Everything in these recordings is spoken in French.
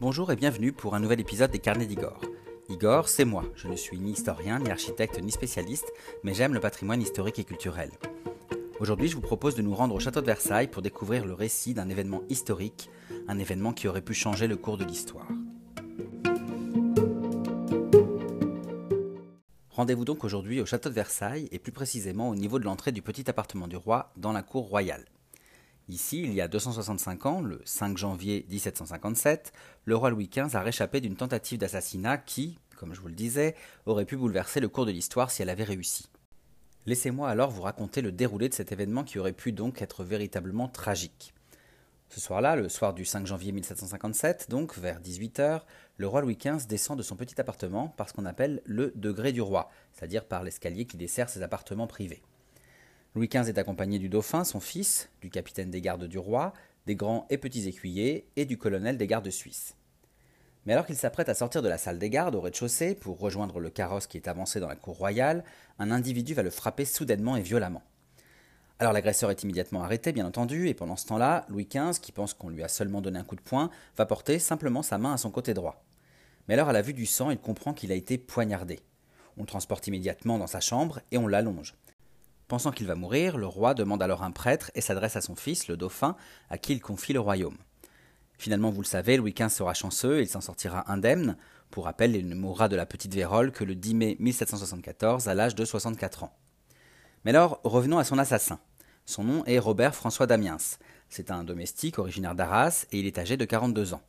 Bonjour et bienvenue pour un nouvel épisode des Carnets d'Igor. Igor, c'est moi. Je ne suis ni historien, ni architecte, ni spécialiste, mais j'aime le patrimoine historique et culturel. Aujourd'hui, je vous propose de nous rendre au château de Versailles pour découvrir le récit d'un événement historique, un événement qui aurait pu changer le cours de l'histoire. Rendez-vous donc aujourd'hui au château de Versailles et plus précisément au niveau de l'entrée du petit appartement du roi dans la cour royale. Ici, il y a 265 ans, le 5 janvier 1757, le roi Louis XV a réchappé d'une tentative d'assassinat qui, comme je vous le disais, aurait pu bouleverser le cours de l'histoire si elle avait réussi. Laissez-moi alors vous raconter le déroulé de cet événement qui aurait pu donc être véritablement tragique. Ce soir-là, le soir du 5 janvier 1757, donc vers 18h, le roi Louis XV descend de son petit appartement par ce qu'on appelle le degré du roi, c'est-à-dire par l'escalier qui dessert ses appartements privés. Louis XV est accompagné du dauphin, son fils, du capitaine des gardes du roi, des grands et petits écuyers et du colonel des gardes suisses. Mais alors qu'il s'apprête à sortir de la salle des gardes au rez-de-chaussée pour rejoindre le carrosse qui est avancé dans la cour royale, un individu va le frapper soudainement et violemment. Alors l'agresseur est immédiatement arrêté, bien entendu, et pendant ce temps-là, Louis XV, qui pense qu'on lui a seulement donné un coup de poing, va porter simplement sa main à son côté droit. Mais alors à la vue du sang, il comprend qu'il a été poignardé. On le transporte immédiatement dans sa chambre et on l'allonge. Pensant qu'il va mourir, le roi demande alors un prêtre et s'adresse à son fils, le dauphin, à qui il confie le royaume. Finalement, vous le savez, Louis XV sera chanceux et il s'en sortira indemne. Pour rappel, il ne mourra de la petite vérole que le 10 mai 1774 à l'âge de 64 ans. Mais alors, revenons à son assassin. Son nom est Robert François Damiens. C'est un domestique originaire d'Arras et il est âgé de 42 ans.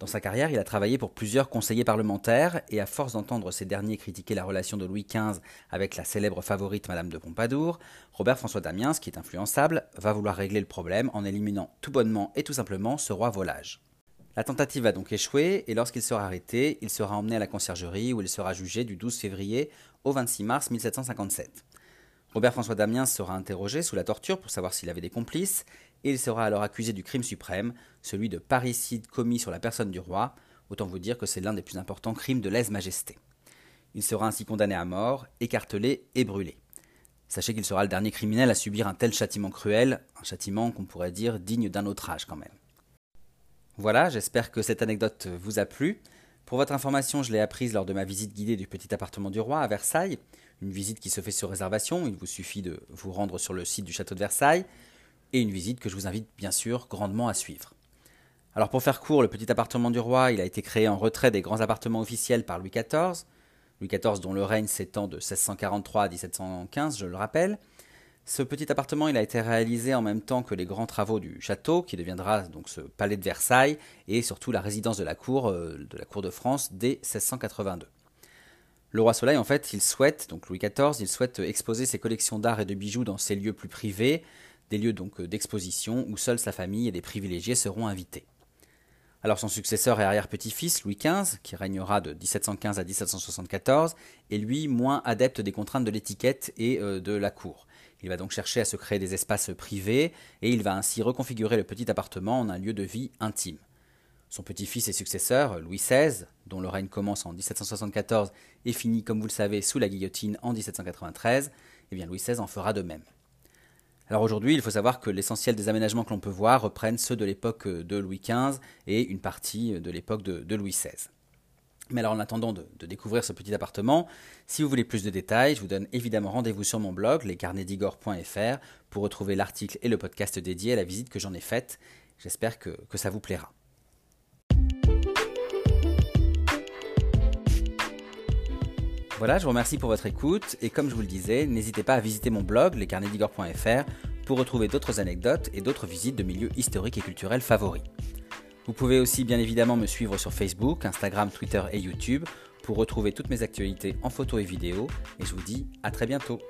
Dans sa carrière, il a travaillé pour plusieurs conseillers parlementaires et à force d'entendre ces derniers critiquer la relation de Louis XV avec la célèbre favorite Madame de Pompadour, Robert François Damiens, qui est influençable, va vouloir régler le problème en éliminant tout bonnement et tout simplement ce roi volage. La tentative va donc échouer et lorsqu'il sera arrêté, il sera emmené à la conciergerie où il sera jugé du 12 février au 26 mars 1757. Robert François Damiens sera interrogé sous la torture pour savoir s'il avait des complices, et il sera alors accusé du crime suprême, celui de parricide commis sur la personne du roi, autant vous dire que c'est l'un des plus importants crimes de lèse-majesté. Il sera ainsi condamné à mort, écartelé et brûlé. Sachez qu'il sera le dernier criminel à subir un tel châtiment cruel, un châtiment qu'on pourrait dire digne d'un autre âge quand même. Voilà, j'espère que cette anecdote vous a plu. Pour votre information, je l'ai apprise lors de ma visite guidée du petit appartement du roi à Versailles une visite qui se fait sur réservation. Il vous suffit de vous rendre sur le site du château de Versailles et une visite que je vous invite bien sûr grandement à suivre. Alors pour faire court, le petit appartement du roi, il a été créé en retrait des grands appartements officiels par Louis XIV. Louis XIV dont le règne s'étend de 1643 à 1715, je le rappelle. Ce petit appartement, il a été réalisé en même temps que les grands travaux du château, qui deviendra donc ce palais de Versailles, et surtout la résidence de la cour, euh, de la cour de France dès 1682. Le roi Soleil, en fait, il souhaite, donc Louis XIV, il souhaite exposer ses collections d'art et de bijoux dans ses lieux plus privés, des lieux donc d'exposition où seule sa famille et des privilégiés seront invités. Alors son successeur et arrière-petit-fils, Louis XV, qui régnera de 1715 à 1774, est lui moins adepte des contraintes de l'étiquette et euh, de la cour. Il va donc chercher à se créer des espaces privés et il va ainsi reconfigurer le petit appartement en un lieu de vie intime. Son petit-fils et successeur, Louis XVI, dont le règne commence en 1774 et finit, comme vous le savez, sous la guillotine en 1793, eh bien Louis XVI en fera de même. Alors aujourd'hui, il faut savoir que l'essentiel des aménagements que l'on peut voir reprennent ceux de l'époque de Louis XV et une partie de l'époque de, Louis XVI. Mais alors en attendant de, de, découvrir ce petit appartement, si vous voulez plus de détails, je vous donne évidemment rendez-vous sur mon blog, lescarnetsdigor.fr, pour retrouver l'article et le podcast dédié à la visite que j'en ai faite. J'espère que ça vous plaira. Voilà, je vous remercie pour votre écoute et comme je vous le disais, n'hésitez pas à visiter mon blog lescarnedigor.fr pour retrouver d'autres anecdotes et d'autres visites de milieux historiques et culturels favoris. Vous pouvez aussi bien évidemment me suivre sur Facebook, Instagram, Twitter et YouTube pour retrouver toutes mes actualités en photo et vidéo et je vous dis à très bientôt.